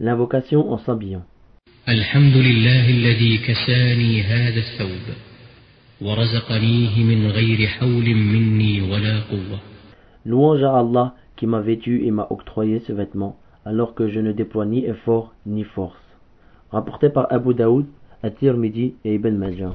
L'invocation en s'habillant. الحمد لله الذي كساني هذا الثوب ورزقنيه من غير حول مني ولا قوة Louange à Allah qui m'a vêtu et m'a octroyé ce vêtement, alors que je ne déploie ni effort ni force. Rapporté par Abu Daoud, At-Tirmidhi et Ibn Majah.